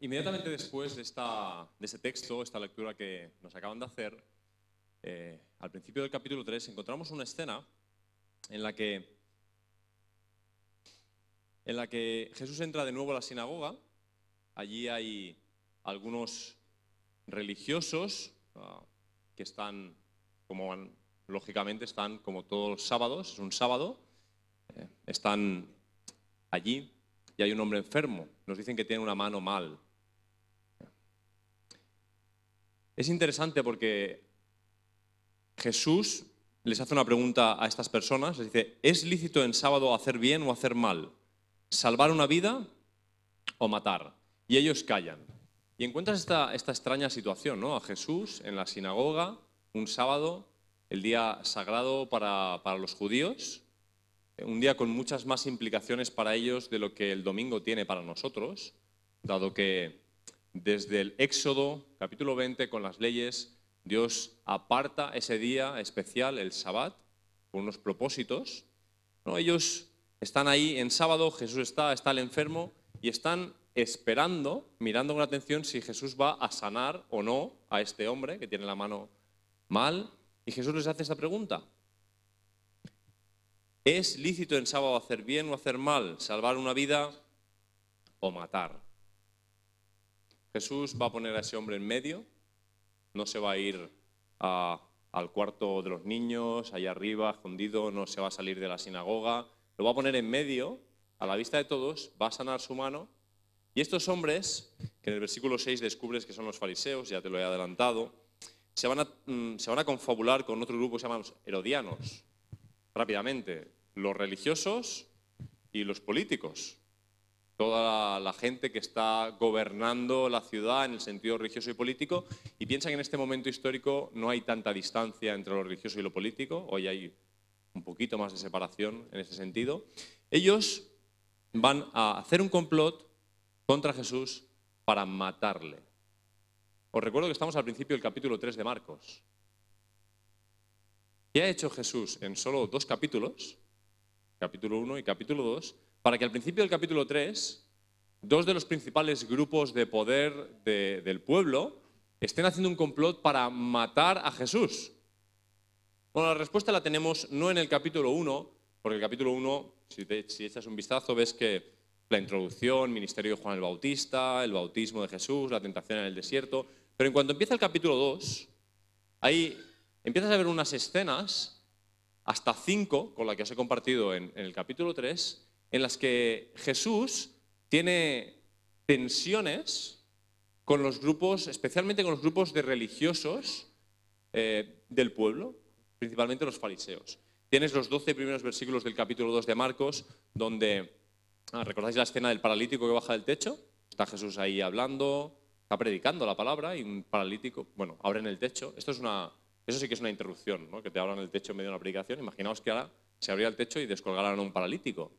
Inmediatamente después de, esta, de este texto, esta lectura que nos acaban de hacer, eh, al principio del capítulo 3 encontramos una escena en la que, en la que Jesús entra de nuevo a la sinagoga. Allí hay algunos religiosos ah, que están, como lógicamente, están como todos los sábados, es un sábado, eh, están allí y hay un hombre enfermo. Nos dicen que tiene una mano mal. Es interesante porque Jesús les hace una pregunta a estas personas, les dice, ¿es lícito en sábado hacer bien o hacer mal? ¿Salvar una vida o matar? Y ellos callan. Y encuentras esta, esta extraña situación, ¿no? A Jesús en la sinagoga, un sábado, el día sagrado para, para los judíos, un día con muchas más implicaciones para ellos de lo que el domingo tiene para nosotros, dado que desde el Éxodo, capítulo 20, con las leyes, Dios aparta ese día especial, el Sabbat, con unos propósitos. ¿no? Ellos están ahí en sábado, Jesús está, está el enfermo, y están esperando, mirando con atención si Jesús va a sanar o no a este hombre que tiene la mano mal. Y Jesús les hace esta pregunta. ¿Es lícito en sábado hacer bien o hacer mal, salvar una vida o matar? Jesús va a poner a ese hombre en medio, no se va a ir al cuarto de los niños, allá arriba, escondido, no se va a salir de la sinagoga, lo va a poner en medio, a la vista de todos, va a sanar su mano. Y estos hombres, que en el versículo 6 descubres que son los fariseos, ya te lo he adelantado, se van a, mm, confabular con otro grupo que se llaman los herodianos rápidamente, los religiosos y los políticos. Toda la, gente que está gobernando la ciudad en el sentido religioso y político y piensa que en este momento histórico no hay tanta distancia entre lo religioso y lo político, hoy hay un poquito más de separación en ese sentido. Ellos van a hacer un complot contra Jesús para matarle. Os recuerdo que estamos al principio del capítulo 3 de Marcos. ¿Qué ha hecho Jesús en solo dos capítulos, capítulo 1 y capítulo 2, para que al principio del capítulo 3, dos de los principales grupos de poder de- del pueblo estén haciendo un complot para matar a Jesús? Bueno, la respuesta la tenemos no en el capítulo 1, porque el capítulo 1, si, si echas un vistazo, ves que la introducción, ministerio de Juan el Bautista, el bautismo de Jesús, la tentación en el desierto, pero en cuanto empieza el capítulo 2, ahí empiezas a ver unas escenas, hasta cinco, con las que os he compartido en, en el capítulo 3, en las que Jesús tiene tensiones con los grupos, especialmente con los grupos de religiosos eh, del pueblo, principalmente los fariseos. Tienes los 12 primeros versículos del capítulo 2 de Marcos, donde, ah, ¿recordáis la escena del paralítico que baja del techo? Está Jesús ahí hablando, está predicando la palabra y un paralítico, bueno, abre en el techo. Esto es una, eso sí que es una interrupción, ¿no? que te abran el techo en medio de una predicación. Imaginaos que ahora se abría el techo y descolgaran a un paralítico.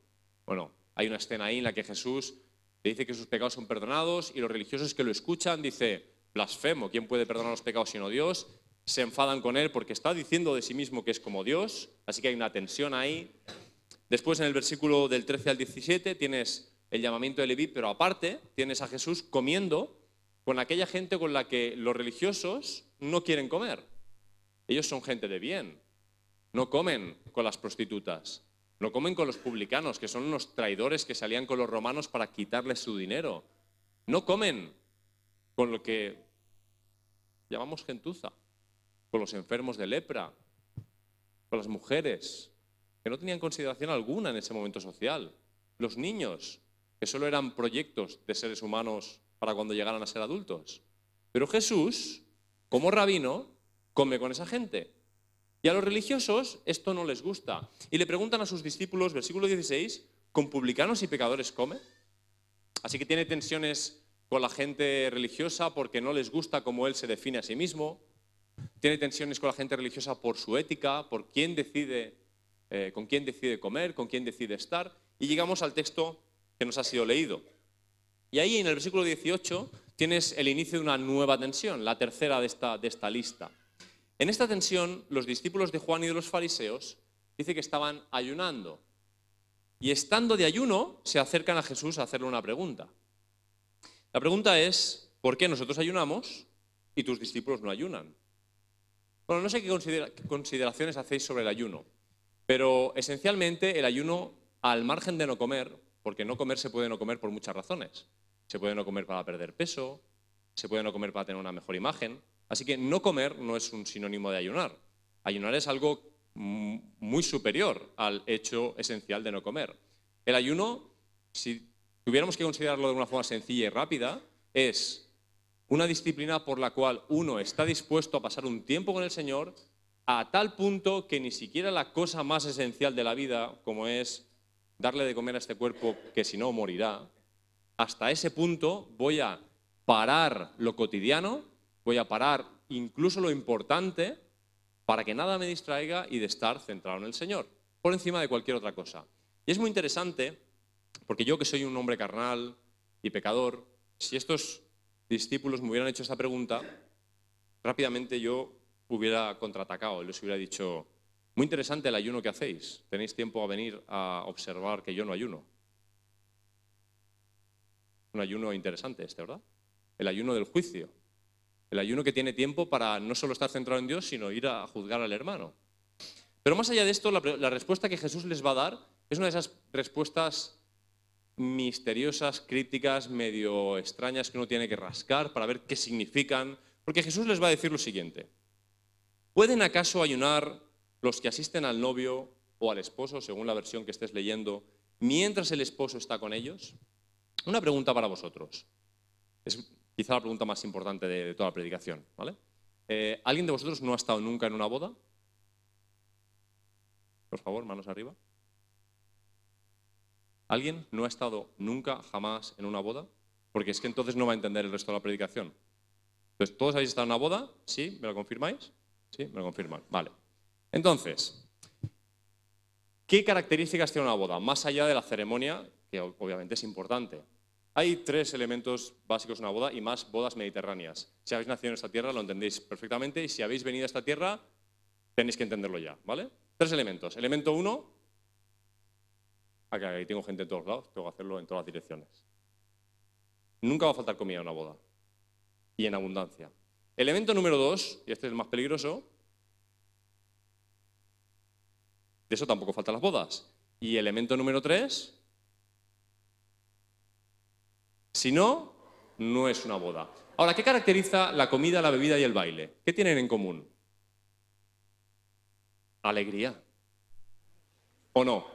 Bueno, hay una escena ahí en la que Jesús le dice que sus pecados son perdonados y los religiosos que lo escuchan dice, blasfemo, ¿quién puede perdonar los pecados sino Dios? Se enfadan con él porque está diciendo de sí mismo que es como Dios, así que hay una tensión ahí. Después en el versículo del 13 al 17 tienes el llamamiento de Leví, pero aparte tienes a Jesús comiendo con aquella gente con la que los religiosos no quieren comer. Ellos son gente de bien, no comen con las prostitutas, no comen con los publicanos, que son unos traidores que salían con los romanos para quitarles su dinero. No comen con lo que llamamos gentuza, con los enfermos de lepra, con las mujeres, que no tenían consideración alguna en ese momento social, los niños, que solo eran proyectos de seres humanos para cuando llegaran a ser adultos. Pero Jesús, como rabino, come con esa gente. Y a los religiosos esto no les gusta. Y le preguntan a sus discípulos, versículo 16, ¿con publicanos y pecadores come? Así que tiene tensiones con la gente religiosa porque no les gusta cómo él se define a sí mismo. Tiene tensiones con la gente religiosa por su ética, por quién decide, eh, con quién decide comer, con quién decide estar. Y llegamos al texto que nos ha sido leído. Y ahí en el versículo 18 tienes el inicio de una nueva tensión, la tercera de esta, de esta lista. En esta tensión, los discípulos de Juan y de los fariseos dice que estaban ayunando. Y estando de ayuno, se acercan a Jesús a hacerle una pregunta. La pregunta es, ¿por qué nosotros ayunamos y tus discípulos no ayunan? Bueno, no sé qué, qué consideraciones hacéis sobre el ayuno, pero esencialmente el ayuno, al margen de no comer, porque no comer se puede no comer por muchas razones. Se puede no comer para perder peso, se puede no comer para tener una mejor imagen. Así que no comer no es un sinónimo de ayunar. Ayunar es algo muy superior al hecho esencial de no comer. El ayuno, si tuviéramos que considerarlo de una forma sencilla y rápida, es una disciplina por la cual uno está dispuesto a pasar un tiempo con el Señor a tal punto que ni siquiera la cosa más esencial de la vida, como es darle de comer a este cuerpo que si no morirá, hasta ese punto voy a parar lo cotidiano, voy a parar incluso lo importante para que nada me distraiga y de estar centrado en el Señor, por encima de cualquier otra cosa. Y es muy interesante, porque yo que soy un hombre carnal y pecador, si estos discípulos me hubieran hecho esta pregunta, rápidamente yo hubiera contraatacado les hubiera dicho, muy interesante el ayuno que hacéis. Tenéis tiempo a venir a observar que yo no ayuno. Un ayuno interesante este, ¿verdad? El ayuno del juicio. El ayuno que tiene tiempo para no solo estar centrado en Dios, sino ir a juzgar al hermano. Pero más allá de esto, la, respuesta que Jesús les va a dar es una de esas respuestas misteriosas, críticas, medio extrañas que uno tiene que rascar para ver qué significan. Porque Jesús les va a decir lo siguiente. ¿Pueden acaso ayunar los que asisten al novio o al esposo, según la versión que estés leyendo, mientras el esposo está con ellos? Una pregunta para vosotros. Es quizá la pregunta más importante de, toda la predicación. ¿vale? Eh, ¿Alguien de vosotros no ha estado nunca en una boda? Por favor, manos arriba. ¿Alguien no ha estado nunca, jamás en una boda? Porque es que entonces no va a entender el resto de la predicación. Entonces, ¿todos habéis estado en una boda? ¿Sí? ¿Me lo confirmáis? Sí, me lo confirman. Vale. Entonces, ¿qué características tiene una boda? Más allá de la ceremonia, que obviamente es importante. Hay tres elementos básicos en una boda y más bodas mediterráneas. Si habéis nacido en esta tierra lo entendéis perfectamente y si habéis venido a esta tierra tenéis que entenderlo ya, ¿vale? Tres elementos. Elemento uno, acá tengo gente en todos lados, tengo que hacerlo en todas las direcciones. Nunca va a faltar comida en una boda y en abundancia. Elemento número dos, y este es el más peligroso, De eso tampoco faltan las bodas. Y elemento número tres, si no, no es una boda. Ahora, ¿qué caracteriza la comida, la bebida y el baile? ¿Qué tienen en común? Alegría. ¿O no?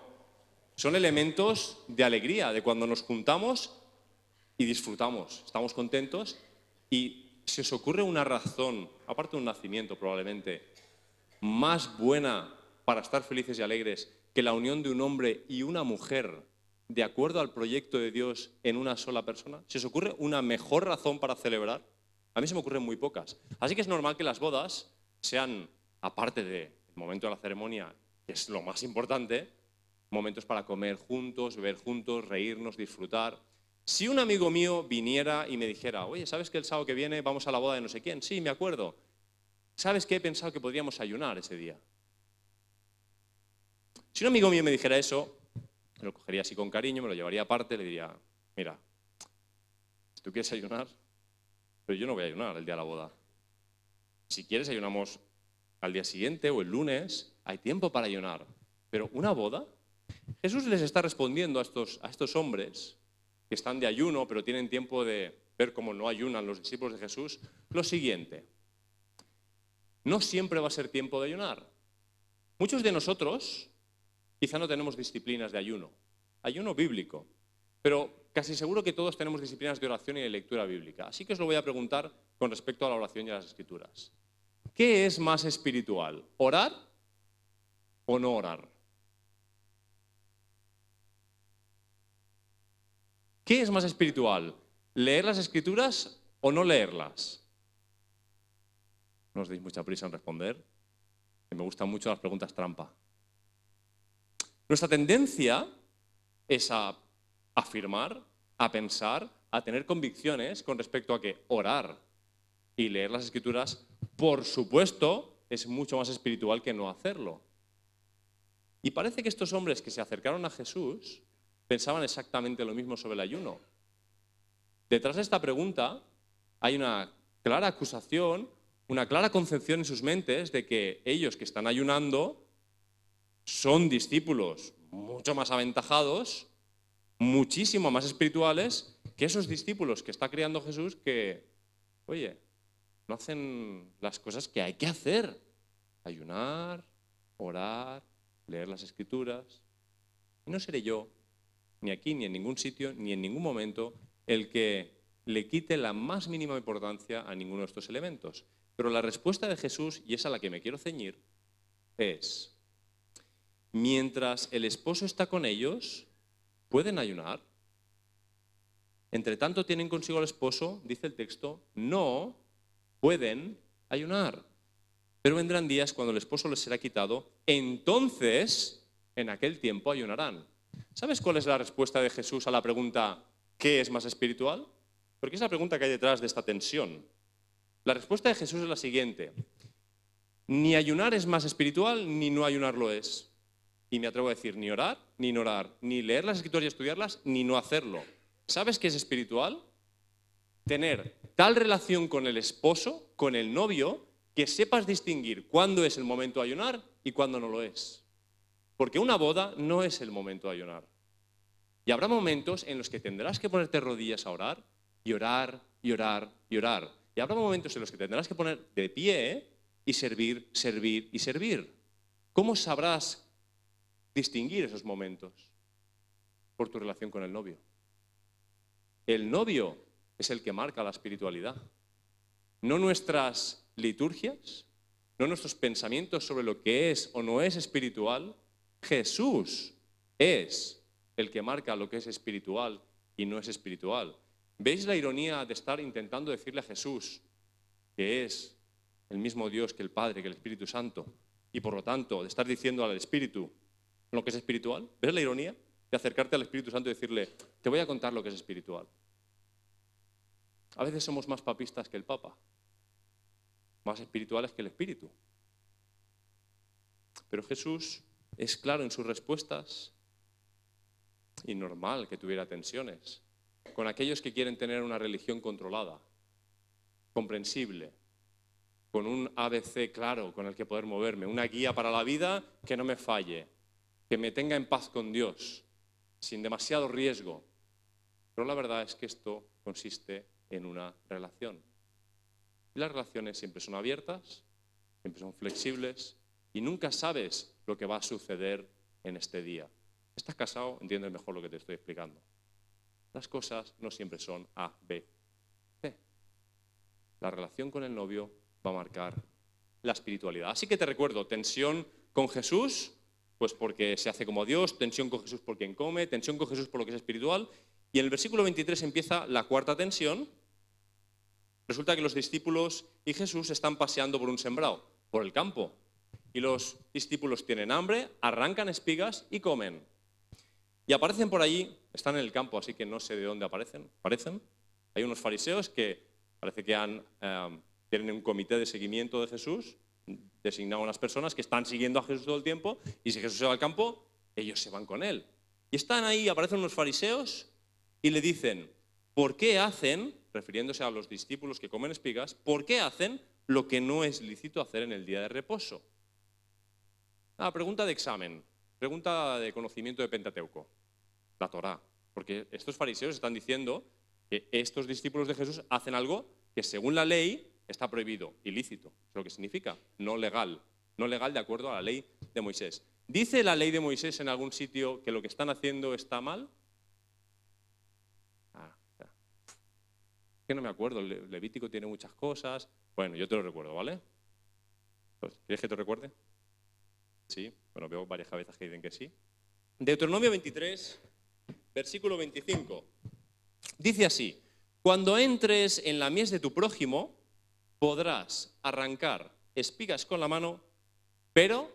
Son elementos de alegría, de cuando nos juntamos y disfrutamos, estamos contentos y si os ocurre una razón, aparte de un nacimiento probablemente, más buena para estar felices y alegres que la unión de un hombre y una mujer de acuerdo al proyecto de Dios en una sola persona? ¿Se os ocurre una mejor razón para celebrar? A mí se me ocurren muy pocas. Así que es normal que las bodas sean, aparte del momento de la ceremonia, que es lo más importante, momentos para comer juntos, beber juntos, reírnos, disfrutar. Si un amigo mío viniera y me dijera, oye, ¿sabes que el sábado que viene vamos a la boda de no sé quién? Sí, me acuerdo. ¿Sabes qué he pensado que podríamos ayunar ese día? Si un amigo mío me dijera eso, me lo cogería así con cariño, me lo llevaría aparte, le diría, mira, si tú quieres ayunar, pero yo no voy a ayunar el día de la boda. Si quieres ayunamos al día siguiente o el lunes, hay tiempo para ayunar. Pero una boda, Jesús les está respondiendo a estos, a estos hombres que están de ayuno, pero tienen tiempo de ver cómo no ayunan los discípulos de Jesús, lo siguiente. No siempre va a ser tiempo de ayunar. Muchos de nosotros Quizá no tenemos disciplinas de ayuno, ayuno bíblico, pero casi seguro que todos tenemos disciplinas de oración y de lectura bíblica. Así que os lo voy a preguntar con respecto a la oración y a las escrituras. ¿Qué es más espiritual, orar o no orar? ¿Qué es más espiritual, leer las escrituras o no leerlas? No os deis mucha prisa en responder, que me gustan mucho las preguntas trampa. Nuestra tendencia es a afirmar, a pensar, a tener convicciones con respecto a que orar y leer las escrituras, por supuesto, es mucho más espiritual que no hacerlo. Y parece que estos hombres que se acercaron a Jesús pensaban exactamente lo mismo sobre el ayuno. Detrás de esta pregunta hay una clara acusación, una clara concepción en sus mentes de que ellos que están ayunando son discípulos mucho más aventajados, muchísimo más espirituales que esos discípulos que está creando Jesús que, oye, no hacen las cosas que hay que hacer. Ayunar, orar, leer las escrituras. Y no seré yo, ni aquí, ni en ningún sitio, ni en ningún momento, el que le quite la más mínima importancia a ninguno de estos elementos. Pero la respuesta de Jesús, y es a la que me quiero ceñir, es, mientras el esposo está con ellos, pueden ayunar. Entre tanto tienen consigo al esposo, dice el texto, no pueden ayunar. Pero vendrán días cuando el esposo les será quitado, entonces en aquel tiempo ayunarán. ¿Sabes cuál es la respuesta de Jesús a la pregunta ¿qué es más espiritual? Porque es la pregunta que hay detrás de esta tensión. La respuesta de Jesús es la siguiente. Ni ayunar es más espiritual, ni no ayunar lo es. Y me atrevo a decir, ni orar, ni no orar, ni leer las escrituras y estudiarlas, ni no hacerlo. ¿Sabes qué es espiritual? Tener tal relación con el esposo, con el novio, que sepas distinguir cuándo es el momento de ayunar y cuándo no lo es. Porque una boda no es el momento de ayunar. Y habrá momentos en los que tendrás que ponerte rodillas a orar y orar y orar y orar. Y habrá momentos en los que tendrás que poner de pie y servir, servir y servir. ¿Cómo sabrás distinguir esos momentos? Por tu relación con el novio. El novio es el que marca la espiritualidad. No nuestras liturgias, no nuestros pensamientos sobre lo que es o no es espiritual. Jesús es el que marca lo que es espiritual y no es espiritual. ¿Veis la ironía de estar intentando decirle a Jesús que es el mismo Dios que el Padre, que el Espíritu Santo, y por lo tanto de estar diciendo al Espíritu lo que es espiritual? ¿Ves la ironía de acercarte al Espíritu Santo y decirle, te voy a contar lo que es espiritual? A veces somos más papistas que el Papa, más espirituales que el Espíritu. Pero Jesús es claro en sus respuestas y normal que tuviera tensiones con aquellos que quieren tener una religión controlada, comprensible, con un ABC claro con el que poder moverme, una guía para la vida que no me falle, que me tenga en paz con Dios, sin demasiado riesgo. Pero la verdad es que esto consiste en una relación. Y las relaciones siempre son abiertas, siempre son flexibles y nunca sabes lo que va a suceder en este día. Estás casado, entiendes mejor lo que te estoy explicando. Las cosas no siempre son A, B, C. La relación con el novio va a marcar la espiritualidad. Así que te recuerdo, tensión con Jesús, pues porque se hace como Dios, tensión con Jesús por quien come, tensión con Jesús por lo que es espiritual. Y en el versículo 23 empieza la cuarta tensión, Resulta que los discípulos y Jesús están paseando por un sembrado, por el campo. Y los discípulos tienen hambre, arrancan espigas y comen. Y aparecen por allí, están en el campo, así que no sé de dónde aparecen. Aparecen. Hay unos fariseos que parece que eh, tienen un comité de seguimiento de Jesús, designado a unas personas que están siguiendo a Jesús todo el tiempo, y si Jesús se va al campo, ellos se van con él. Y están ahí, aparecen unos fariseos y le dicen, ¿por qué hacen refiriéndose a los discípulos que comen espigas, ¿por qué hacen lo que no es lícito hacer en el día de reposo? Ah, pregunta de examen, pregunta de conocimiento de Pentateuco, la Torá, porque estos fariseos están diciendo que estos discípulos de Jesús hacen algo que según la ley está prohibido, ilícito, es lo que significa, no legal, no legal de acuerdo a la ley de Moisés. ¿Dice la ley de Moisés en algún sitio que lo que están haciendo está mal? que no me acuerdo, el Levítico tiene muchas cosas. Bueno, yo te lo recuerdo, ¿vale? Pues, ¿Quieres que te recuerde? Sí, bueno, veo varias cabezas que dicen que sí. Deuteronomio 23, versículo 25. Dice así, cuando entres en la mies de tu prójimo, podrás arrancar espigas con la mano, pero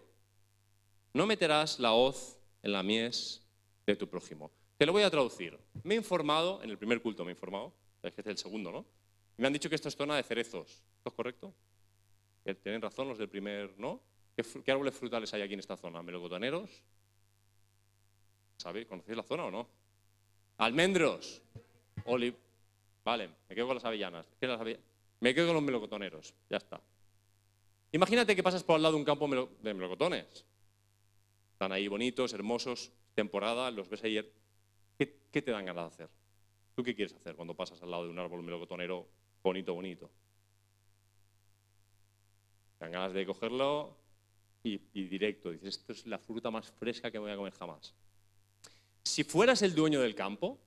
no meterás la hoz en la mies de tu prójimo. Te lo voy a traducir. Me he informado, en el primer culto me he informado, es que es el segundo, ¿no? Me han dicho que esto es zona de cerezos. ¿Esto es correcto? Tienen razón los del primer, ¿no? ¿Qué, árboles frutales hay aquí en esta zona? ¿Melocotoneros? ¿Sabéis? ¿Conocéis la zona o no? Almendros. Vale, me quedo con las avellanas. Me quedo con los melocotoneros. Ya está. Imagínate que pasas por al lado de un campo de melocotones. Están ahí bonitos, hermosos, temporada, los ves ayer. ¿Qué, ¿Qué, te dan ganas de hacer? ¿Tú qué quieres hacer cuando pasas al lado de un árbol melocotonero bonito, bonito? Te dan ganas de cogerlo y, directo. Dices, esto es la fruta más fresca que voy a comer jamás. Si fueras el dueño del campo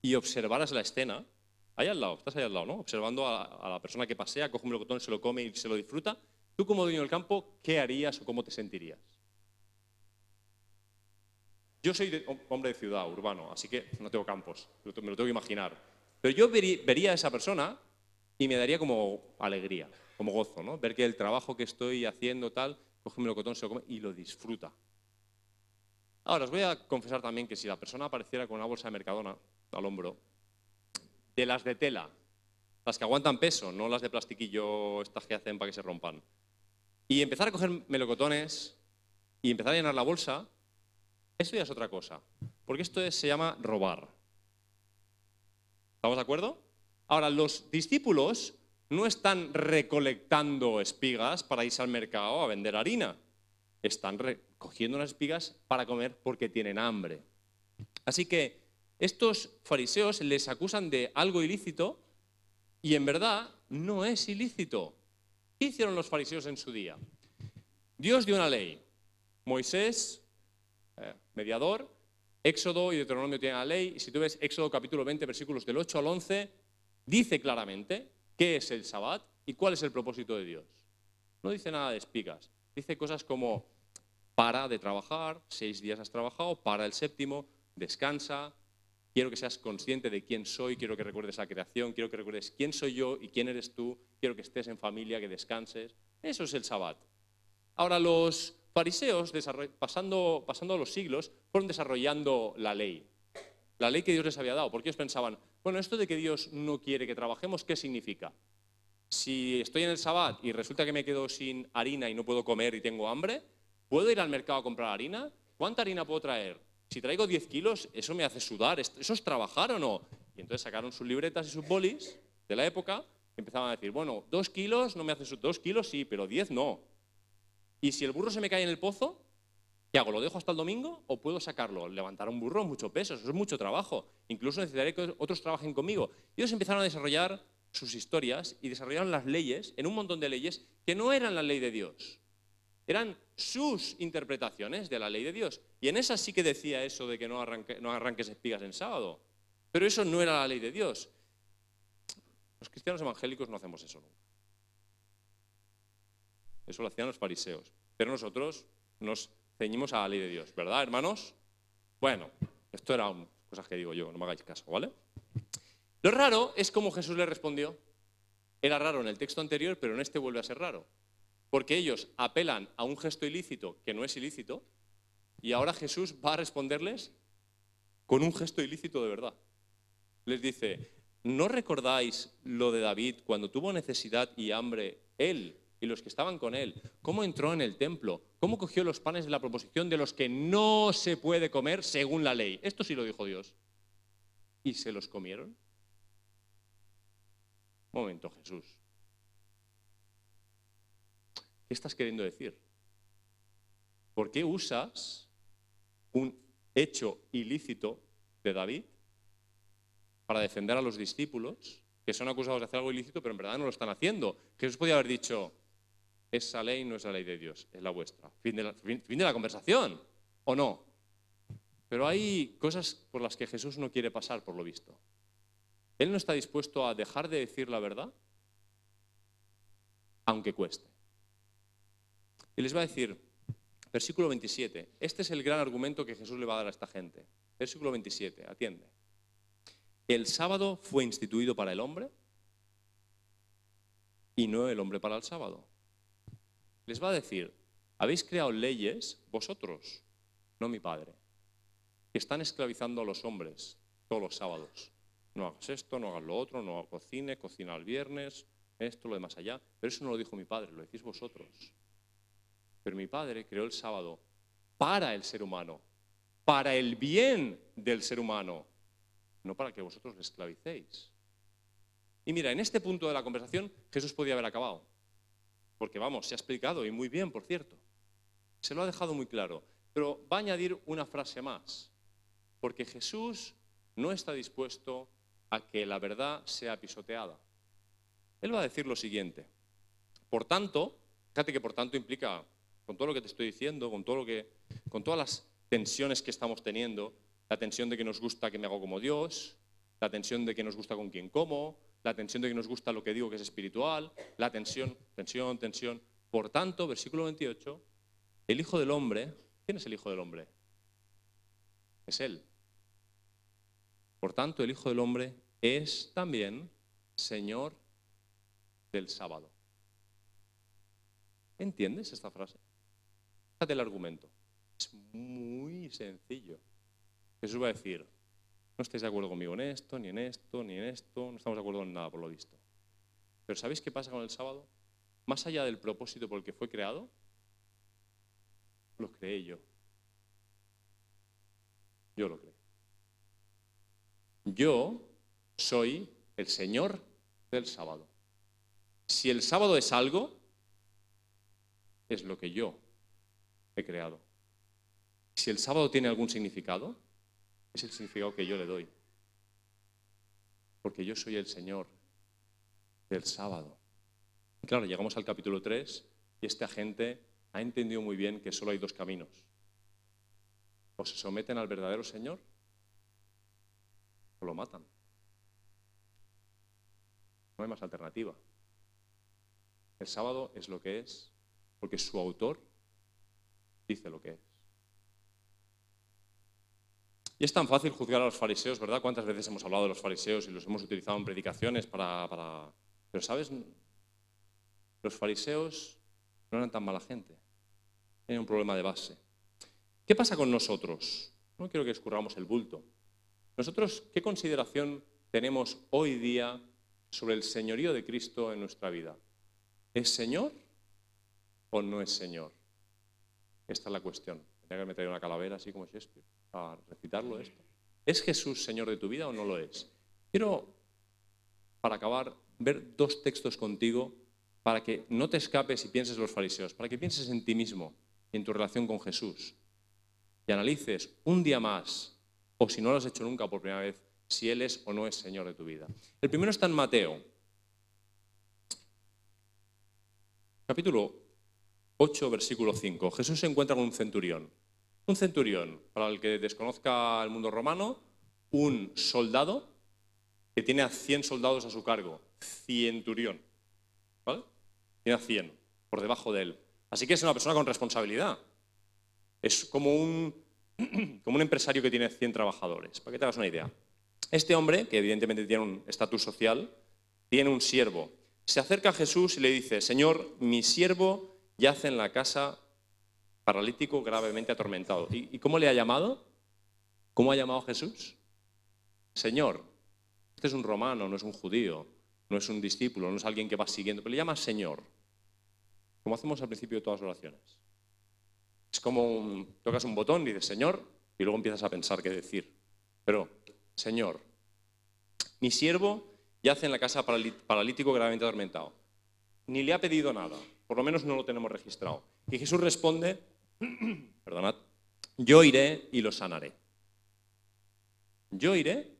y observaras la escena, ahí al lado, estás ahí al lado, ¿no? Observando a, la persona que pasea, coge un melocotón, se lo come y se lo disfruta, tú como dueño del campo, ¿qué harías o cómo te sentirías? Yo soy hombre de ciudad, urbano, así que no tengo campos, me lo tengo que imaginar. Pero yo vería a esa persona y me daría como alegría, como gozo, ¿no? Ver que el trabajo que estoy haciendo tal, coge un melocotón, se lo come y lo disfruta. Ahora, os voy a confesar también que si la persona apareciera con una bolsa de Mercadona al hombro, de las de tela, las que aguantan peso, no las de plastiquillo, estas que hacen para que se rompan, y empezar a coger melocotones y empezar a llenar la bolsa, esto ya es otra cosa, porque esto se llama robar. ¿Estamos de acuerdo? Ahora, los discípulos no están recolectando espigas para irse al mercado a vender harina. Están recogiendo unas espigas para comer porque tienen hambre. Así que estos fariseos les acusan de algo ilícito y en verdad no es ilícito. ¿Qué hicieron los fariseos en su día? Dios dio una ley. Moisés, eh, mediador, Éxodo y Deuteronomio tienen la ley. Y si tú ves Éxodo capítulo 20, versículos del 8 al 11, dice claramente qué es el Sabbat y cuál es el propósito de Dios. No dice nada de espigas. Dice cosas como para de trabajar, seis días has trabajado, para el séptimo, descansa, quiero que seas consciente de quién soy, quiero que recuerdes la creación, quiero que recuerdes quién soy yo y quién eres tú, quiero que estés en familia, que descanses. Eso es el Sabbat. Ahora, los fariseos, pasando, pasando los siglos, fueron desarrollando la ley, la ley que Dios les había dado, porque ellos pensaban, bueno, esto de que Dios no quiere que trabajemos, ¿qué significa? Si estoy en el Sabbat y resulta que me quedo sin harina y no puedo comer y tengo hambre, ¿puedo ir al mercado a comprar harina? ¿Cuánta harina puedo traer? Si traigo 10 kilos, eso me hace sudar, ¿eso es trabajar o no? Y entonces sacaron sus libretas y sus bolis de la época y empezaban a decir, bueno, dos kilos no me hace sudar, dos kilos sí, pero 10 no. Y si el burro se me cae en el pozo, ¿Qué hago? ¿Lo dejo hasta el domingo o puedo sacarlo? Levantar un burro mucho peso, eso es mucho trabajo. Incluso necesitaré que otros trabajen conmigo. Ellos empezaron a desarrollar sus historias y desarrollaron las leyes, en un montón de leyes, que no eran la ley de Dios. Eran sus interpretaciones de la ley de Dios. Y en esas sí que decía eso de que no, no arranques espigas en sábado. Pero eso no era la ley de Dios. Los cristianos evangélicos no hacemos eso nunca. Eso lo hacían los fariseos. Pero nosotros nos ceñimos a la ley de Dios, ¿verdad, hermanos? Bueno, esto eran cosas que digo yo, no me hagáis caso, ¿vale? Lo raro es cómo Jesús le respondió. Era raro en el texto anterior, pero en este vuelve a ser raro. Porque ellos apelan a un gesto ilícito que no es ilícito, y ahora Jesús va a responderles con un gesto ilícito de verdad. Les dice, ¿no recordáis lo de David cuando tuvo necesidad y hambre él y los que estaban con él, cómo entró en el templo, cómo cogió los panes de la proposición de los que no se puede comer según la ley. Esto sí lo dijo Dios. ¿Y se los comieron? momento, Jesús. ¿Qué estás queriendo decir? ¿Por qué usas un hecho ilícito de David para defender a los discípulos que son acusados de hacer algo ilícito, pero en verdad no lo están haciendo? Jesús podía haber dicho, esa ley no es la ley de Dios, es la vuestra. Fin de la, fin de la conversación, ¿o no? Pero hay cosas por las que Jesús no quiere pasar, por lo visto. Él no está dispuesto a dejar de decir la verdad, aunque cueste. Y les va a decir, versículo 27, este es el gran argumento que Jesús le va a dar a esta gente. Versículo 27, atiende. El sábado fue instituido para el hombre y no el hombre para el sábado les va a decir, habéis creado leyes vosotros, no mi Padre, que están esclavizando a los hombres todos los sábados. No hagas esto, no hagas lo otro, no cocine, cocina el viernes, esto, lo demás allá. Pero eso no lo dijo mi Padre, lo decís vosotros. Pero mi Padre creó el sábado para el ser humano, para el bien del ser humano, no para que vosotros le esclavicéis. Y mira, en este punto de la conversación Jesús podía haber acabado. Porque vamos, se ha explicado y muy bien, por cierto. Se lo ha dejado muy claro. Pero va a añadir una frase más. Porque Jesús no está dispuesto a que la verdad sea pisoteada. Él va a decir lo siguiente. Por tanto, fíjate que por tanto implica, con todo lo que te estoy diciendo, con, todo lo que, con todas las tensiones que estamos teniendo, la tensión de que nos gusta que me hago como Dios, la tensión de que nos gusta con quien como, la tensión de que nos gusta lo que digo que es espiritual, la tensión, tensión, tensión. Por tanto, versículo 28, el Hijo del Hombre, ¿quién es el Hijo del Hombre? Es Él. Por tanto, el Hijo del Hombre es también Señor del sábado. ¿Entiendes esta frase? El argumento. Es muy sencillo. Jesús va a decir, no estáis de acuerdo conmigo en esto, ni en esto, ni en esto, no estamos de acuerdo en nada por lo visto. Pero ¿sabéis qué pasa con el sábado? Más allá del propósito por el que fue creado, lo creé yo. Yo lo creo. Yo soy el Señor del sábado. Si el sábado es algo, es lo que yo he creado. Si el sábado tiene algún significado, es el significado que yo le doy. Porque yo soy el Señor del sábado. Y claro, llegamos al capítulo 3 y esta gente ha entendido muy bien que solo hay dos caminos. O se someten al verdadero Señor o lo matan. No hay más alternativa. El sábado es lo que es porque su autor dice lo que es. Y es tan fácil juzgar a los fariseos, ¿verdad? ¿Cuántas veces hemos hablado de los fariseos y los hemos utilizado en predicaciones para... Pero, ¿sabes? Los fariseos no eran tan mala gente. Era un problema de base. ¿Qué pasa con nosotros? No quiero que escurramos el bulto. Nosotros, ¿qué consideración tenemos hoy día sobre el señorío de Cristo en nuestra vida? ¿Es Señor o no es Señor? Esta es la cuestión. Tenía que meter una calavera así como Shakespeare a recitarlo esto. ¿Es Jesús Señor de tu vida o no lo es? Quiero, para acabar, ver dos textos contigo para que no te escapes y pienses los fariseos, para que pienses en ti mismo, en tu relación con Jesús, y analices un día más, o si no lo has hecho nunca por primera vez, si Él es o no es Señor de tu vida. El primero está en Mateo, capítulo 8, versículo 5. Jesús se encuentra con un centurión. Un centurión, para el que desconozca el mundo romano, un soldado que tiene a 100 soldados a su cargo, cienturión. ¿Vale? Tiene a 100 por debajo de él. Así que es una persona con responsabilidad. Es como un, como un empresario que tiene 100 trabajadores, para que te hagas una idea. Este hombre, que evidentemente tiene un estatus social, tiene un siervo. Se acerca a Jesús y le dice, Señor, mi siervo yace en la casa paralítico gravemente atormentado. ¿Y, cómo le ha llamado? ¿Cómo ha llamado Jesús? Señor. Este es un romano, no es un judío, no es un discípulo, no es alguien que va siguiendo, pero le llama Señor. Como hacemos al principio de todas las oraciones. Es como tocas un botón y dices Señor y luego empiezas a pensar qué decir. Pero, Señor, mi siervo yace en la casa paralítico gravemente atormentado. Ni le ha pedido nada, por lo menos no lo tenemos registrado. Y Jesús responde, perdonad, yo iré y lo sanaré. Yo iré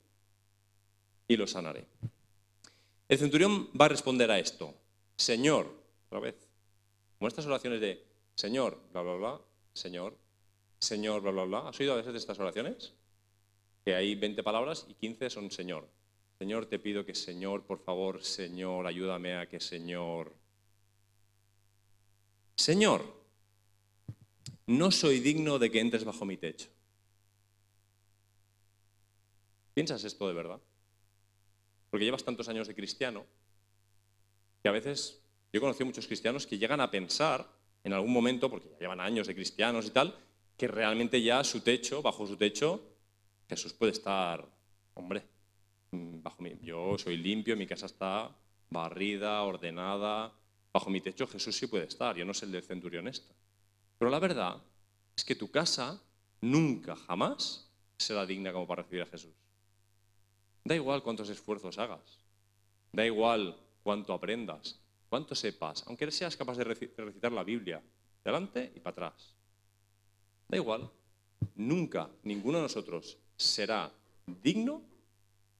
y lo sanaré. El centurión va a responder a esto, Señor, otra vez, como estas oraciones de Señor, bla, bla, bla, Señor, Señor, bla, bla, bla. ¿Has oído a veces de estas oraciones? Que hay 20 palabras y 15 son Señor. Señor, te pido que Señor, por favor, Señor, ayúdame a que Señor. Señor, no soy digno de que entres bajo mi techo. ¿Piensas esto de verdad? Porque llevas tantos años de cristiano que a veces yo he conocido muchos cristianos que llegan a pensar en algún momento, porque ya llevan años de cristianos y tal, que realmente ya su techo, bajo su techo, Jesús puede estar, hombre, bajo mi, yo soy limpio, mi casa está barrida, ordenada, bajo mi techo Jesús sí puede estar, yo no sé el del centurión esta. Pero la verdad es que tu casa nunca, jamás será digna como para recibir a Jesús. Da igual cuántos esfuerzos hagas. Da igual cuánto aprendas, cuánto sepas, aunque seas capaz de recitar la Biblia, delante y para atrás. Da igual. Nunca ninguno de nosotros será digno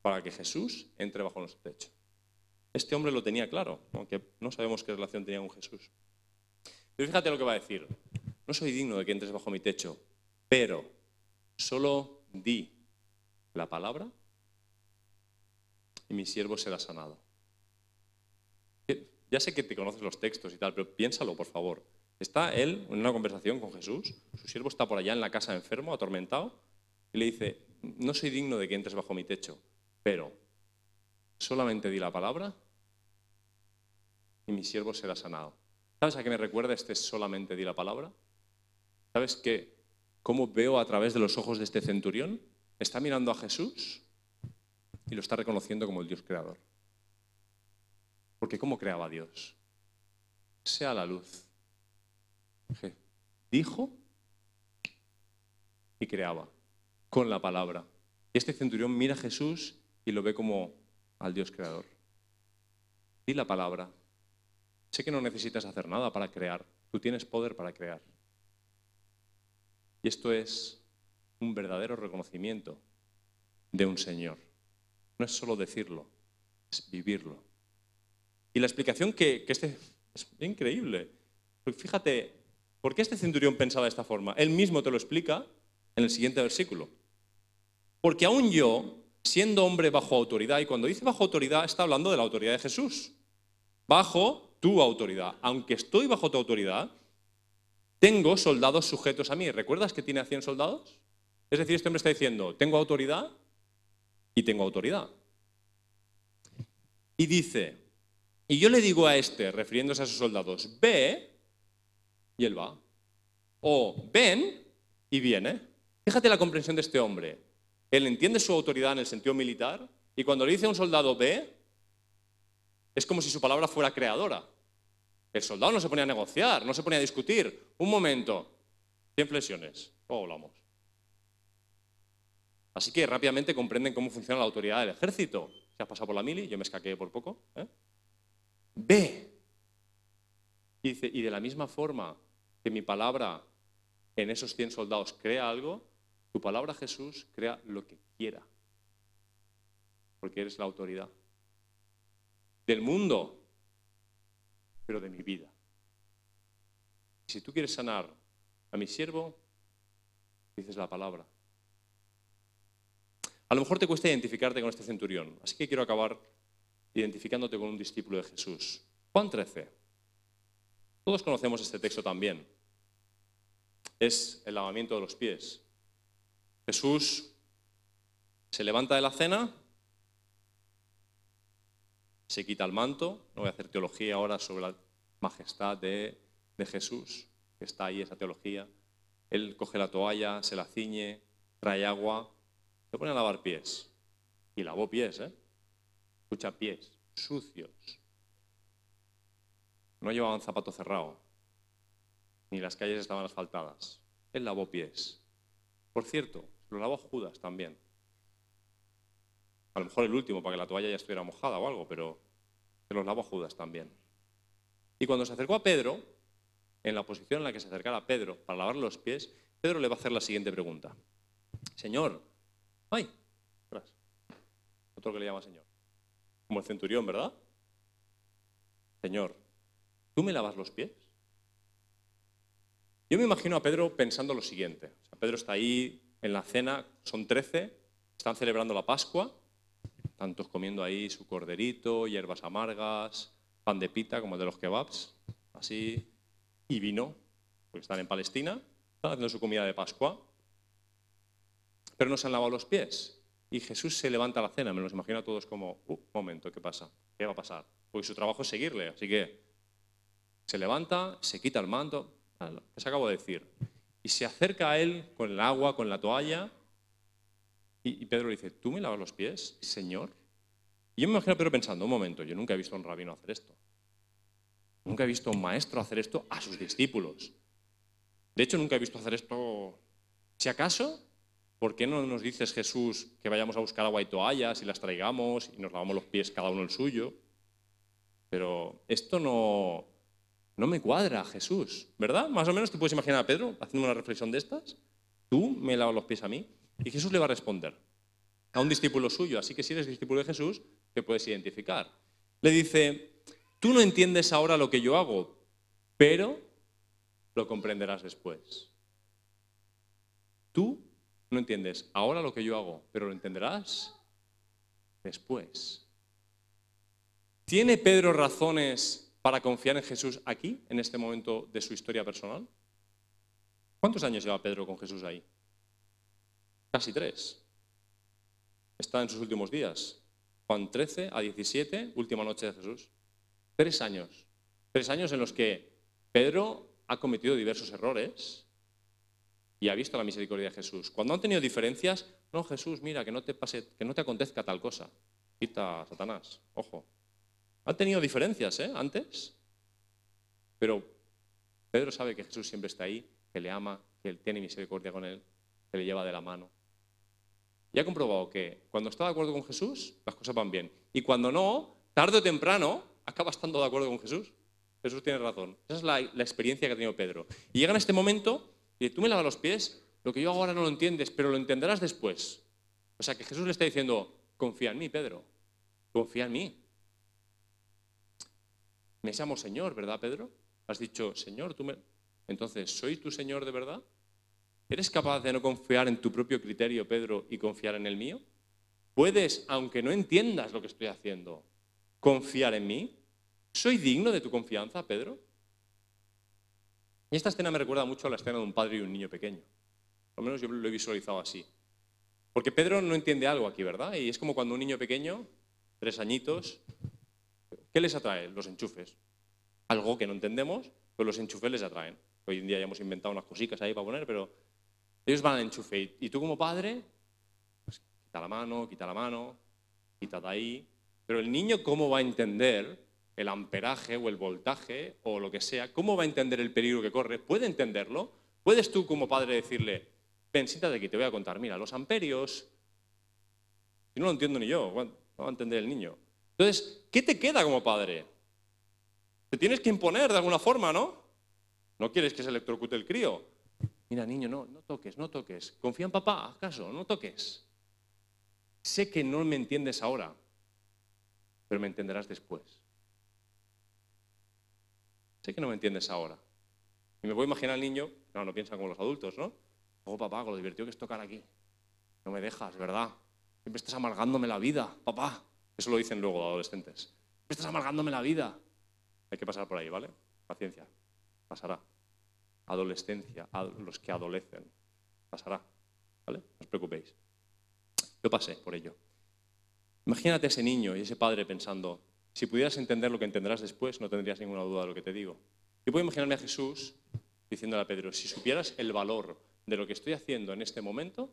para que Jesús entre bajo nuestro techo. Este hombre lo tenía claro, aunque no sabemos qué relación tenía con Jesús. Pero fíjate lo que va a decir. No soy digno de que entres bajo mi techo, pero solo di la palabra y mi siervo será sanado. Ya sé que te conoces los textos y tal, pero piénsalo, por favor. Está él en una conversación con Jesús, su siervo está por allá en la casa enfermo, atormentado, y le dice, no soy digno de que entres bajo mi techo, pero solamente di la palabra y mi siervo será sanado. ¿Sabes a qué me recuerda este solamente di la palabra? ¿Sabes qué? ¿Cómo veo a través de los ojos de este centurión? Está mirando a Jesús y lo está reconociendo como el Dios creador. Porque ¿cómo creaba Dios? Sea la luz. Dijo y creaba con la palabra. Y este centurión mira a Jesús y lo ve como al Dios creador. Di la palabra. Sé que no necesitas hacer nada para crear. Tú tienes poder para crear. Y esto es un verdadero reconocimiento de un Señor. No es solo decirlo, es vivirlo. Y la explicación que, este es increíble. fíjate, ¿por qué este centurión pensaba de esta forma? Él mismo te lo explica en el siguiente versículo. Porque aún yo, siendo hombre bajo autoridad, y cuando dice bajo autoridad está hablando de la autoridad de Jesús, bajo tu autoridad, aunque estoy bajo tu autoridad, tengo soldados sujetos a mí. ¿Recuerdas que tiene a 100 soldados? Es decir, este hombre está diciendo, tengo autoridad y tengo autoridad. Y dice, y yo le digo a este, refiriéndose a sus soldados, ve, y él va. O ven, y viene. Fíjate la comprensión de este hombre. Él entiende su autoridad en el sentido militar, y cuando le dice a un soldado, ve, es como si su palabra fuera creadora. El soldado no se ponía a negociar, no se ponía a discutir. Un momento, 100 flexiones, luego hablamos. Así que rápidamente comprenden cómo funciona la autoridad del ejército. Se ha pasado por la mili, yo me escaqué por poco. ¿eh? Ve. Y dice, y de la misma forma que mi palabra en esos 100 soldados crea algo, tu palabra Jesús crea lo que quiera. Porque eres la autoridad. Del mundo, pero de mi vida. Si tú quieres sanar a mi siervo, dices la palabra. A lo mejor te cuesta identificarte con este centurión, así que quiero acabar identificándote con un discípulo de Jesús. Juan 13. Todos conocemos este texto también. Es el lavamiento de los pies. Jesús se levanta de la cena, se quita el manto, no voy a hacer teología ahora sobre la majestad de, de Jesús, que está ahí esa teología. Él coge la toalla, se la ciñe, trae agua, se pone a lavar pies. Y lavó pies, ¿eh? Escucha pies, sucios. No llevaban zapato cerrado, ni las calles estaban asfaltadas. Él lavó pies. Por cierto, lo lavó Judas también. A lo mejor el último, para que la toalla ya estuviera mojada o algo, pero los lavó Judas también. Y cuando se acercó a Pedro, en la posición en la que se acercara a Pedro para lavarle los pies, Pedro le va a hacer la siguiente pregunta. Señor, ¡Ay! Otro que le llama Señor. Como el centurión, ¿verdad? Señor, ¿tú me lavas los pies? Yo me imagino a Pedro pensando lo siguiente. Pedro está ahí en la cena, son trece, están celebrando la Pascua, tantos comiendo ahí su corderito, hierbas amargas, pan de pita como de los kebabs, así, y vino, porque están en Palestina, están haciendo su comida de Pascua pero no se han lavado los pies. Y Jesús se levanta a la cena, me los imagino a todos como, uh, momento, ¿qué pasa? ¿Qué va a pasar? Pues su trabajo es seguirle, así que se levanta, se quita el manto, se acabo de decir, y se acerca a él con el agua, con la toalla, y, Pedro le dice, ¿tú me lavas los pies, Señor? Y yo me imagino a Pedro pensando, un momento, yo nunca he visto a un rabino hacer esto. Nunca he visto a un maestro hacer esto a sus discípulos. De hecho, nunca he visto hacer esto, si acaso, ¿Por qué no nos dices, Jesús, que vayamos a buscar agua y toallas y las traigamos y nos lavamos los pies cada uno el suyo? pero esto no, no me cuadra, Jesús, ¿verdad? Más o menos te puedes imaginar a Pedro haciendo una reflexión de estas. Tú me lavas los pies a mí. Y Jesús le va a responder a un discípulo suyo. Así que si eres discípulo de Jesús, te puedes identificar. Le dice, tú no entiendes ahora lo que yo hago, pero lo comprenderás después. Tú no entiendes ahora lo que yo hago, pero lo entenderás después. ¿Tiene Pedro razones para confiar en Jesús aquí, en este momento de su historia personal? ¿Cuántos años lleva Pedro con Jesús ahí? Casi tres. Está en sus últimos días. Juan 13 a 17, última noche de Jesús. Tres años. Tres años en los que Pedro ha cometido diversos errores y ha visto la misericordia de Jesús. Cuando han tenido diferencias, no, Jesús, mira, que no te pase, que no te acontezca tal cosa. Quita Satanás, ojo. Han tenido diferencias, ¿eh? Antes. Pero Pedro sabe que Jesús siempre está ahí, que le ama, que él tiene misericordia con él, que le lleva de la mano. Y ha comprobado que cuando está de acuerdo con Jesús, las cosas van bien. Y cuando no, tarde o temprano, acaba estando de acuerdo con Jesús. Jesús tiene razón. Esa es la, experiencia que ha tenido Pedro. Y llega en este momento y tú me lavas los pies, lo que yo ahora no lo entiendes, pero lo entenderás después. O sea que Jesús le está diciendo, confía en mí, Pedro. Confía en mí. Me llamo Señor, ¿verdad, Pedro? Has dicho, Señor, tú me... Entonces, ¿soy tu Señor de verdad? ¿Eres capaz de no confiar en tu propio criterio, Pedro, y confiar en el mío? ¿Puedes, aunque no entiendas lo que estoy haciendo, confiar en mí? ¿Soy digno de tu confianza, Pedro? Y esta escena me recuerda mucho a la escena de un padre y un niño pequeño. Al menos yo lo he visualizado así. Porque Pedro no entiende algo aquí, ¿verdad? Y es como cuando un niño pequeño, tres añitos, ¿qué les atrae? Los enchufes. Algo que no entendemos, pero los enchufes les atraen. Hoy en día ya hemos inventado unas cositas ahí para poner, pero ellos van al enchufe y tú como padre, pues quita la mano, quita la mano, quita de ahí. Pero el niño, ¿cómo va a entender el amperaje o el voltaje o lo que sea? ¿Cómo va a entender el peligro que corre? ¿Puede entenderlo? ¿Puedes tú como padre decirle, ven, siéntate aquí, te voy a contar, mira, los amperios, si no lo entiendo ni yo, no va a entender el niño. Entonces, ¿qué te queda como padre? Te tienes que imponer de alguna forma, ¿no? No quieres que se electrocute el crío. Mira, niño, no, no toques, no toques. Confía en papá, ¿acaso? No toques. Sé que no me entiendes ahora, pero me entenderás después. Sé que no me entiendes ahora. Y me puedo imaginar al niño, no, no piensa como los adultos, ¿no? Oh, papá, con lo divertido que es tocar aquí. No me dejas, ¿verdad? Siempre estás amargándome la vida, papá. Eso lo dicen luego los adolescentes. Siempre estás amargándome la vida. Hay que pasar por ahí, ¿vale? Paciencia. Pasará adolescencia, a los que adolecen. Pasará, ¿vale? No os preocupéis. Yo pasé por ello. Imagínate ese niño y ese padre pensando, si pudieras entender lo que entenderás después, no tendrías ninguna duda de lo que te digo. Yo puedo imaginarme a Jesús diciéndole a Pedro, si supieras el valor de lo que estoy haciendo en este momento,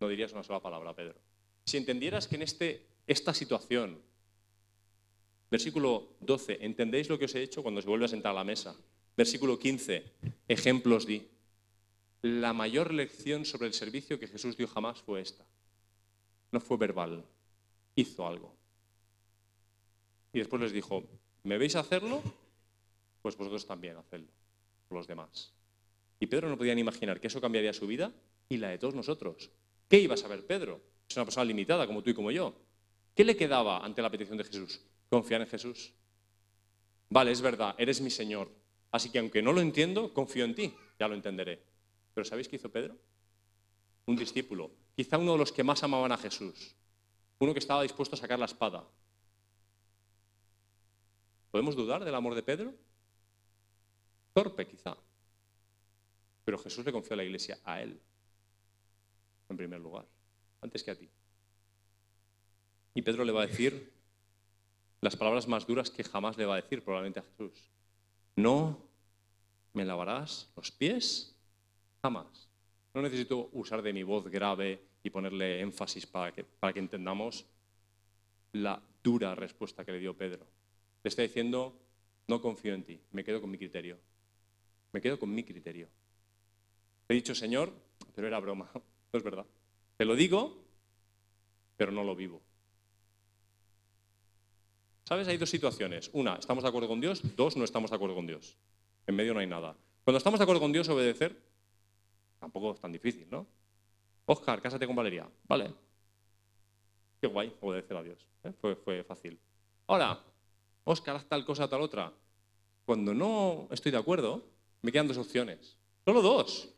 no dirías una sola palabra, Pedro. Si entendieras que en este, esta situación, versículo 12, entendéis lo que os he hecho cuando se vuelve a sentar a la mesa, Versículo 15, ejemplos di. La mayor lección sobre el servicio que Jesús dio jamás fue esta. No fue verbal, hizo algo. Y después les dijo, ¿me veis hacerlo? Pues vosotros también hacedlo, los demás. Y Pedro no podía ni imaginar que eso cambiaría su vida y la de todos nosotros. ¿Qué iba a saber Pedro? Es una persona limitada como tú y como yo. ¿Qué le quedaba ante la petición de Jesús? Confiar en Jesús. Vale, es verdad, eres mi Señor, Así que aunque no lo entiendo, confío en ti, ya lo entenderé. Pero ¿sabéis qué hizo Pedro? Un discípulo, quizá uno de los que más amaban a Jesús, uno que estaba dispuesto a sacar la espada. ¿Podemos dudar del amor de Pedro? Torpe quizá. Pero Jesús le confió a la iglesia a él, en primer lugar, antes que a ti. Y Pedro le va a decir las palabras más duras que jamás le va a decir probablemente a Jesús no me lavarás los pies jamás. No necesito usar de mi voz grave y ponerle énfasis para que, para que entendamos la dura respuesta que le dio Pedro. Le está diciendo, no confío en ti, me quedo con mi criterio. Me quedo con mi criterio. He dicho, Señor, pero era broma, no es verdad. Te lo digo, pero no lo vivo. ¿Sabes? Hay dos situaciones. Una, estamos de acuerdo con Dios. Dos, no estamos de acuerdo con Dios. En medio no hay nada. Cuando estamos de acuerdo con Dios, obedecer tampoco es tan difícil, ¿no? Oscar, cásate con Valeria. Vale. Qué guay, obedecer a Dios. ¿eh? Fue, fue fácil. Ahora, Oscar, haz tal cosa, tal otra. Cuando no estoy de acuerdo, me quedan dos opciones. Solo dos.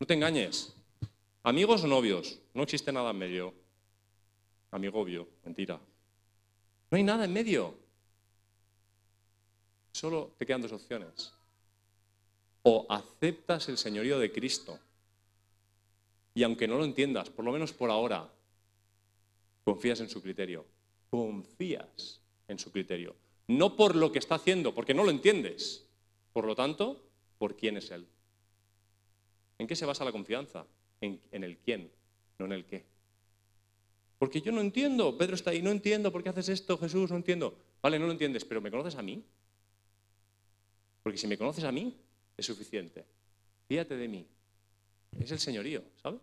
No te engañes. Amigos o novios. No existe nada en medio. Amigo obvio, mentira. No hay nada en medio. Solo te quedan dos opciones. O aceptas el señorío de Cristo. Y aunque no lo entiendas, por lo menos por ahora, confías en su criterio. Confías en su criterio. No por lo que está haciendo, porque no lo entiendes. Por lo tanto, por quién es Él. ¿En qué se basa la confianza? En, el quién, no en el qué. Porque yo no entiendo, Pedro está ahí, no entiendo por qué haces esto, Jesús, no entiendo. Vale, no lo entiendes, pero ¿me conoces a mí? Porque si me conoces a mí, es suficiente. Fíjate de mí. Es el señorío, ¿sabes?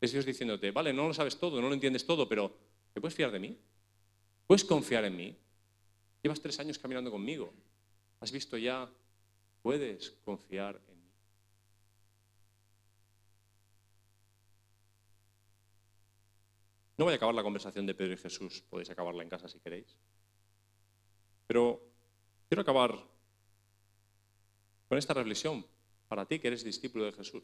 Es Dios diciéndote, vale, no lo sabes todo, no lo entiendes todo, pero ¿te puedes fiar de mí? ¿Puedes confiar en mí? Llevas tres años caminando conmigo. Has visto ya, puedes confiar en mí. No voy a acabar la conversación de Pedro y Jesús, podéis acabarla en casa si queréis. Pero quiero acabar con esta reflexión para ti que eres discípulo de Jesús.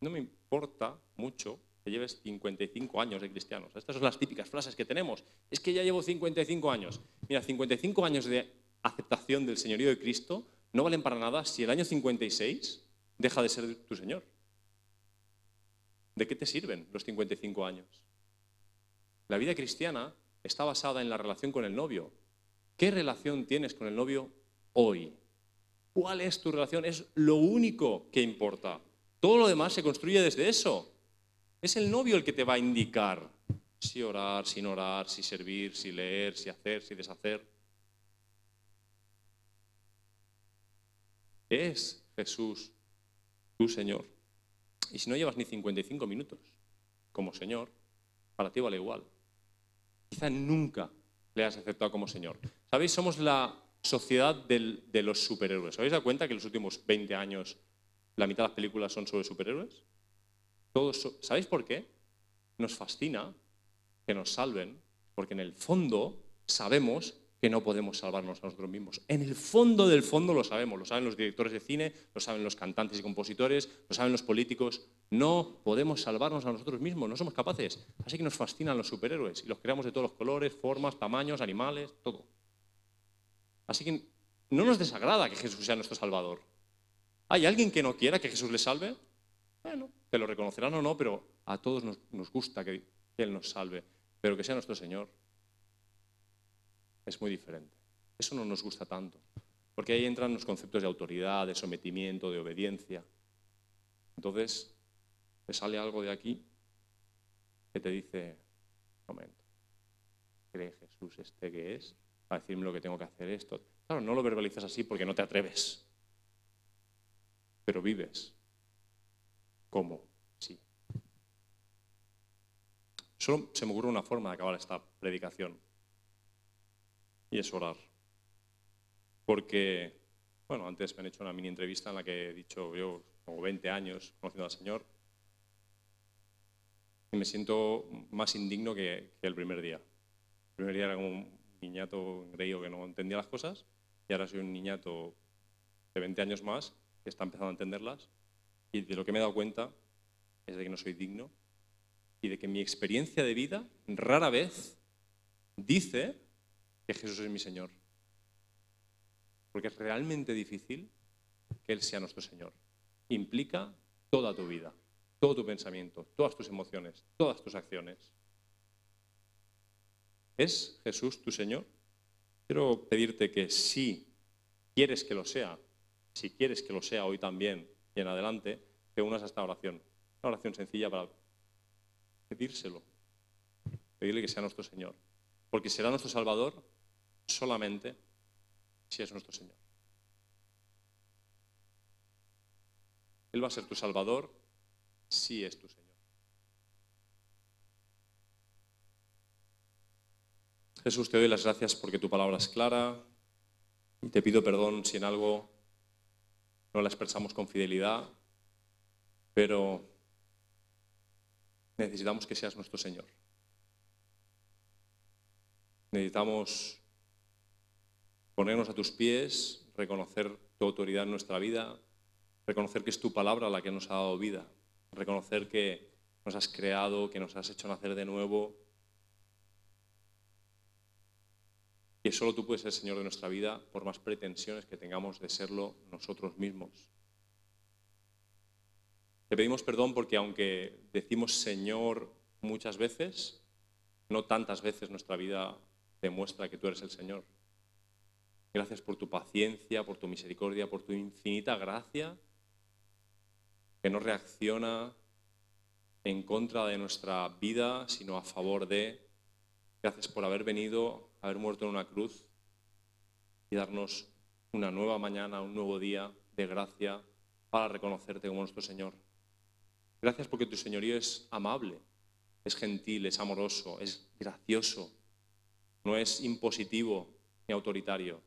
No me importa mucho que lleves 55 años de cristianos. Estas son las típicas frases que tenemos. Es que ya llevo 55 años. Mira, 55 años de aceptación del señorío de Cristo no valen para nada si el año 56 deja de ser tu Señor. ¿De qué te sirven los 55 años? La vida cristiana está basada en la relación con el novio. ¿Qué relación tienes con el novio hoy? ¿Cuál es tu relación? Es lo único que importa. Todo lo demás se construye desde eso. Es el novio el que te va a indicar si orar, sin orar, si servir, si leer, si hacer, si deshacer. Es Jesús tu Señor. Y si no llevas ni 55 minutos como Señor, para ti vale igual. Quizá nunca le has aceptado como Señor. ¿Sabéis? Somos la sociedad de los superhéroes. ¿Os habéis dado cuenta que en los últimos 20 años la mitad de las películas son sobre superhéroes? Todos, ¿Sabéis por qué? Nos fascina que nos salven, porque en el fondo sabemos que no podemos salvarnos a nosotros mismos. En el fondo del fondo lo sabemos, lo saben los directores de cine, lo saben los cantantes y compositores, lo saben los políticos. No podemos salvarnos a nosotros mismos, no somos capaces. Así que nos fascinan los superhéroes y los creamos de todos los colores, formas, tamaños, animales, todo. Así que no nos desagrada que Jesús sea nuestro Salvador. ¿Hay alguien que no quiera que Jesús le salve? Bueno, te lo reconocerán o no, pero a todos nos, gusta que, que Él nos salve, pero que sea nuestro Señor es muy diferente. Eso no nos gusta tanto, porque ahí entran los conceptos de autoridad, de sometimiento, de obediencia. Entonces, te sale algo de aquí que te dice, momento, ¿cree Jesús este que es? A decirme lo que tengo que hacer esto. Claro, no lo verbalizas así porque no te atreves, pero vives como sí. Solo se me ocurre una forma de acabar esta predicación y es orar. Porque, bueno, antes me han hecho una mini entrevista en la que he dicho, yo como 20 años conociendo al Señor, y me siento más indigno que, el primer día. El primer día era como niñato engreído que no entendía las cosas, y ahora soy un niñato de 20 años más que está empezando a entenderlas, y de lo que me he dado cuenta es de que no soy digno y de que mi experiencia de vida rara vez dice que Jesús es mi Señor. Porque es realmente difícil que Él sea nuestro Señor. Implica toda tu vida, todo tu pensamiento, todas tus emociones, todas tus acciones. ¿Es Jesús tu Señor? Quiero pedirte que si quieres que lo sea, si quieres que lo sea hoy también y en adelante, te unas a esta oración. Una oración sencilla para pedírselo. Pedirle que sea nuestro Señor. Porque será nuestro Salvador solamente si es nuestro Señor. Él va a ser tu Salvador si es tu Señor. Jesús, te doy las gracias porque tu palabra es clara y te pido perdón si en algo no la expresamos con fidelidad, pero necesitamos que seas nuestro Señor. Necesitamos ponernos a tus pies, reconocer tu autoridad en nuestra vida, reconocer que es tu palabra la que nos ha dado vida, reconocer que nos has creado, que nos has hecho nacer de nuevo, solo tú puedes ser Señor de nuestra vida por más pretensiones que tengamos de serlo nosotros mismos. Te pedimos perdón porque aunque decimos Señor muchas veces, no tantas veces nuestra vida demuestra que tú eres el Señor. Gracias por tu paciencia, por tu misericordia, por tu infinita gracia, que no reacciona en contra de nuestra vida, sino a favor de. Gracias por haber venido, haber muerto en una cruz y darnos una nueva mañana, un nuevo día de gracia para reconocerte como nuestro Señor. Gracias porque tu señorío es amable, es gentil, es amoroso, es gracioso, no es impositivo ni autoritario.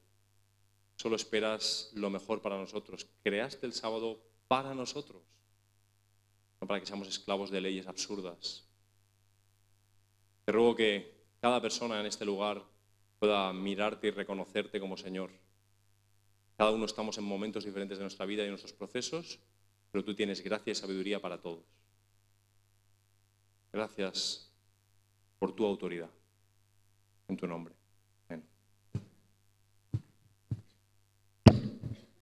Solo esperas lo mejor para nosotros. Creaste el sábado para nosotros, no para que seamos esclavos de leyes absurdas. Te ruego que cada persona en este lugar pueda mirarte y reconocerte como Señor. Cada uno estamos en momentos diferentes de nuestra vida y de nuestros procesos, pero tú tienes gracia y sabiduría para todos. Gracias por tu autoridad. En tu nombre.